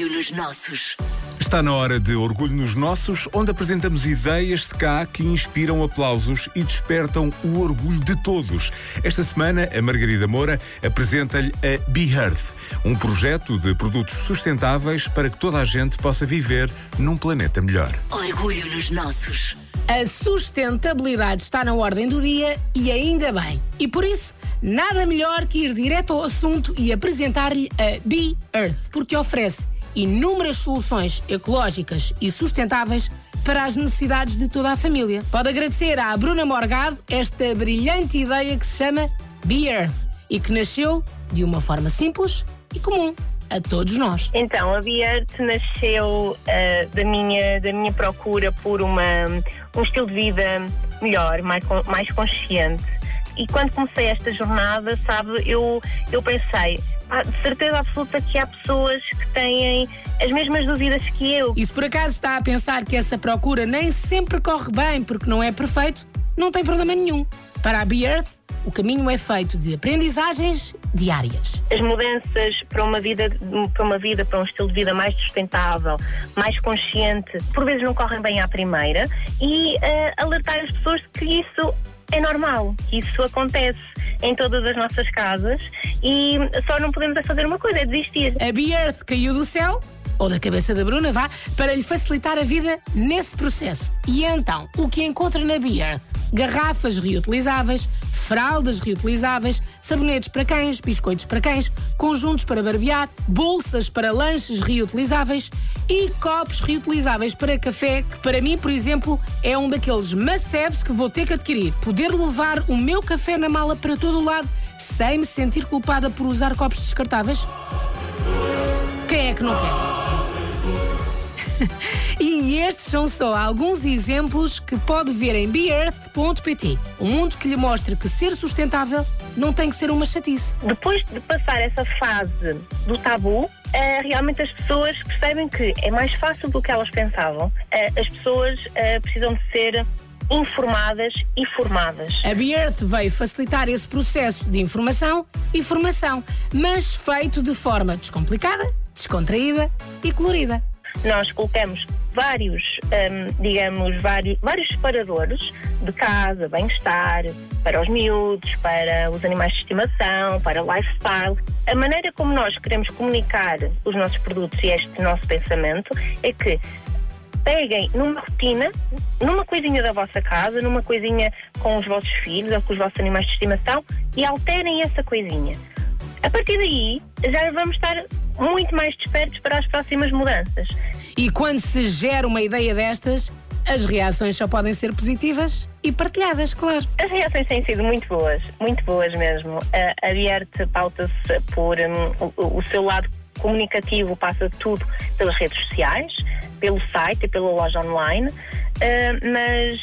Orgulho nos nossos. Está na hora de Orgulho nos Nossos, onde apresentamos ideias de cá que inspiram aplausos e despertam o orgulho de todos. Esta semana, a Margarida Moura apresenta-lhe a Be Earth, um projeto de produtos sustentáveis para que toda a gente possa viver num planeta melhor. Orgulho nos nossos. A sustentabilidade está na ordem do dia e ainda bem. E por isso, nada melhor que ir direto ao assunto e apresentar-lhe a Be Earth, porque oferece inúmeras soluções ecológicas e sustentáveis para as necessidades de toda a família. Pode agradecer à Bruna Morgado esta brilhante ideia que se chama Be Earth e que nasceu de uma forma simples e comum a todos nós. Então, a Biart nasceu uh, da, minha, da minha procura por uma, um estilo de vida melhor, mais, mais consciente. E quando comecei esta jornada, sabe, eu, eu pensei, ah, de certeza absoluta que há pessoas que têm as mesmas dúvidas que eu. E se por acaso está a pensar que essa procura nem sempre corre bem porque não é perfeito, não tem problema nenhum. Para a Be Earth, o caminho é feito de aprendizagens diárias. As mudanças para uma vida, para uma vida, para um estilo de vida mais sustentável, mais consciente, por vezes não correm bem à primeira e uh, alertar as pessoas que isso é normal, isso acontece em todas as nossas casas e só não podemos é fazer uma coisa, é desistir. A Be Earth caiu do céu ou da cabeça da Bruna, vá, para lhe facilitar a vida nesse processo. E então, o que encontra na Be Earth? Garrafas reutilizáveis, fraldas reutilizáveis, sabonetes para cães, biscoitos para cães, conjuntos para barbear, bolsas para lanches reutilizáveis e copos reutilizáveis para café, que para mim, por exemplo, é um daqueles must que vou ter que adquirir. Poder levar o meu café na mala para todo o lado sem me sentir culpada por usar copos descartáveis? Quem é que não quer? e estes são só alguns exemplos que pode ver em beearth.pt. Um mundo que lhe mostra que ser sustentável não tem que ser uma chatice. Depois de passar essa fase do tabu, uh, realmente as pessoas percebem que é mais fácil do que elas pensavam. Uh, as pessoas uh, precisam de ser informadas e formadas. A Beearth veio facilitar esse processo de informação e formação, mas feito de forma descomplicada, descontraída e colorida nós colocamos vários, um, digamos, vários, vários separadores de casa, bem-estar, para os miúdos, para os animais de estimação, para lifestyle. A maneira como nós queremos comunicar os nossos produtos e este nosso pensamento é que peguem numa rotina, numa coisinha da vossa casa, numa coisinha com os vossos filhos ou com os vossos animais de estimação e alterem essa coisinha. A partir daí, já vamos estar muito mais despertos para as próximas mudanças. E quando se gera uma ideia destas, as reações só podem ser positivas e partilhadas, claro. As reações têm sido muito boas, muito boas mesmo. A, a pauta-se por um, o, o seu lado comunicativo, passa tudo pelas redes sociais, pelo site e pela loja online, uh, mas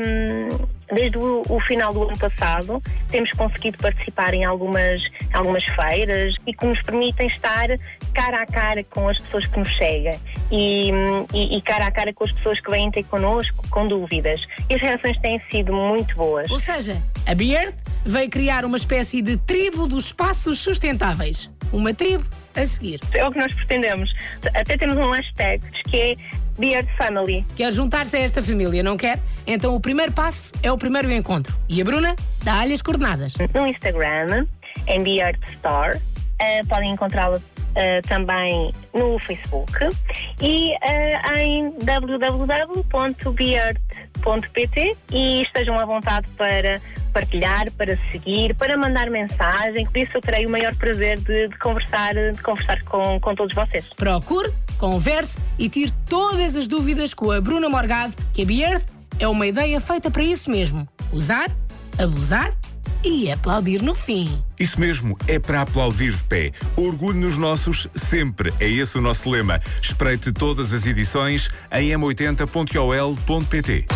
um, desde o, o, final do ano passado temos conseguido participar em algumas, algumas feiras e que nos permitem estar cara a cara com as pessoas que nos seguem e, e, e cara a cara com as pessoas que vêm ter connosco com dúvidas. E as reações têm sido muito boas. Ou seja, a Beard veio criar uma espécie de tribo dos espaços sustentáveis. Uma tribo a seguir. É o que nós pretendemos. Até temos um hashtag que é Beard Family. Quer juntar-se a esta família, não quer? Então o primeiro passo é o primeiro encontro. E a Bruna dá-lhe as coordenadas. No Instagram, em Beard Store. Uh, podem encontrá-la Uh, também no Facebook e uh, em www.beard.pt e estejam à vontade para partilhar, para seguir, para mandar mensagem, por isso eu terei o maior prazer de, de conversar, de conversar com, com todos vocês. Procure, converse e tire todas as dúvidas com a Bruna Morgado, que a Beearth é uma ideia feita para isso mesmo: usar, abusar e aplaudir no fim. Isso mesmo, é para aplaudir de pé. Orgulho nos nossos sempre. É esse o nosso lema. Espreite todas as edições em m80.ol.pt.